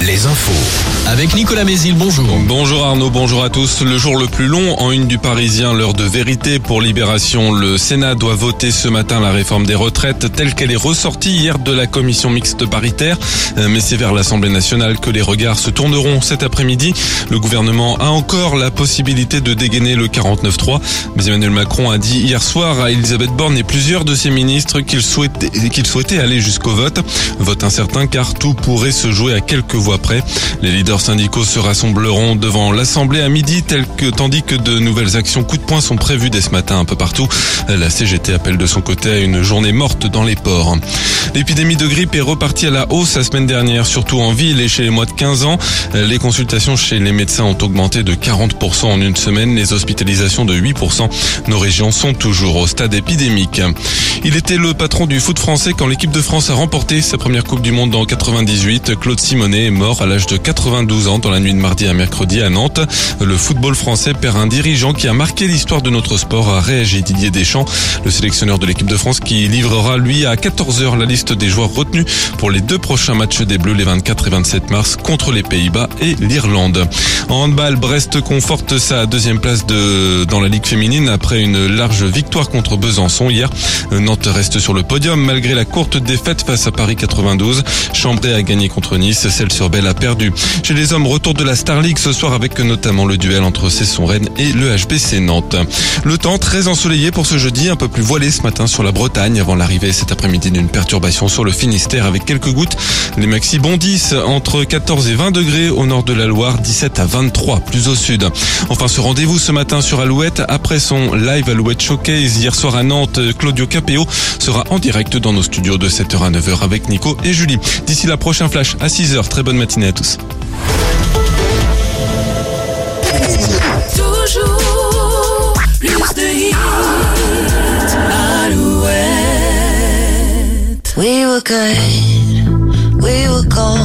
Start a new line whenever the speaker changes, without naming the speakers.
Les infos.
Avec Nicolas Mézil, bonjour.
Bonjour Arnaud, bonjour à tous. Le jour le plus long en une du Parisien, l'heure de vérité pour Libération. Le Sénat doit voter ce matin la réforme des retraites telle qu'elle est ressortie hier de la commission mixte paritaire. Euh, Mais c'est vers l'Assemblée nationale que les regards se tourneront cet après-midi. Le gouvernement a encore la possibilité de dégainer le 49-3. Mais Emmanuel Macron a dit hier soir à Elisabeth Borne et plusieurs de ses ministres qu'il souhaitait, qu'il souhaitait aller jusqu'au vote. Vote incertain car tout pourrait se jouer à quelques voix près. Les leaders syndicaux se rassembleront devant l'Assemblée à midi, tel que, tandis que de nouvelles actions coup de poing sont prévues dès ce matin un peu partout. La CGT appelle de son côté à une journée morte dans les ports. L'épidémie de grippe est repartie à la hausse la semaine dernière, surtout en ville et chez les moins de 15 ans. Les consultations chez les médecins ont augmenté de 40% en une semaine, les hospitalisations de 8%. Nos régions sont toujours au stade épidémique. Il était le patron du foot français quand l'équipe de France a remporté sa première Coupe du Monde en 98. Claude Simonet est mort à l'âge de 92 ans dans la nuit de mardi à mercredi à Nantes. Le football français perd un dirigeant qui a marqué l'histoire de notre sport, a réagi Didier Deschamps, le sélectionneur de l'équipe de France qui livrera lui à 14h la liste des joueurs retenus pour les deux prochains matchs des Bleus les 24 et 27 mars contre les Pays-Bas et l'Irlande. En handball, Brest conforte sa deuxième place de, dans la Ligue féminine après une large victoire contre Besançon hier. Nantes reste sur le podium malgré la courte défaite face à Paris 92. Chambray a gagné contre Nice, celle sur Belle a perdu. Chez les hommes, retour de la Star League ce soir avec notamment le duel entre Cesson-Rennes et le HBC Nantes. Le temps très ensoleillé pour ce jeudi, un peu plus voilé ce matin sur la Bretagne avant l'arrivée cet après-midi d'une perturbation sur le Finistère avec quelques gouttes. Les maxi bondissent entre 14 et 20 degrés au nord de la Loire, 17 à 23 plus au sud. Enfin, ce rendez-vous ce matin sur Alouette après son live Alouette Showcase hier soir à Nantes, Claudio Capéo sera en direct dans nos studios de 7h à 9h avec Nico et Julie. D'ici la prochaine flash à 6h. Très bonne matinée à tous.
We were good, we were gold.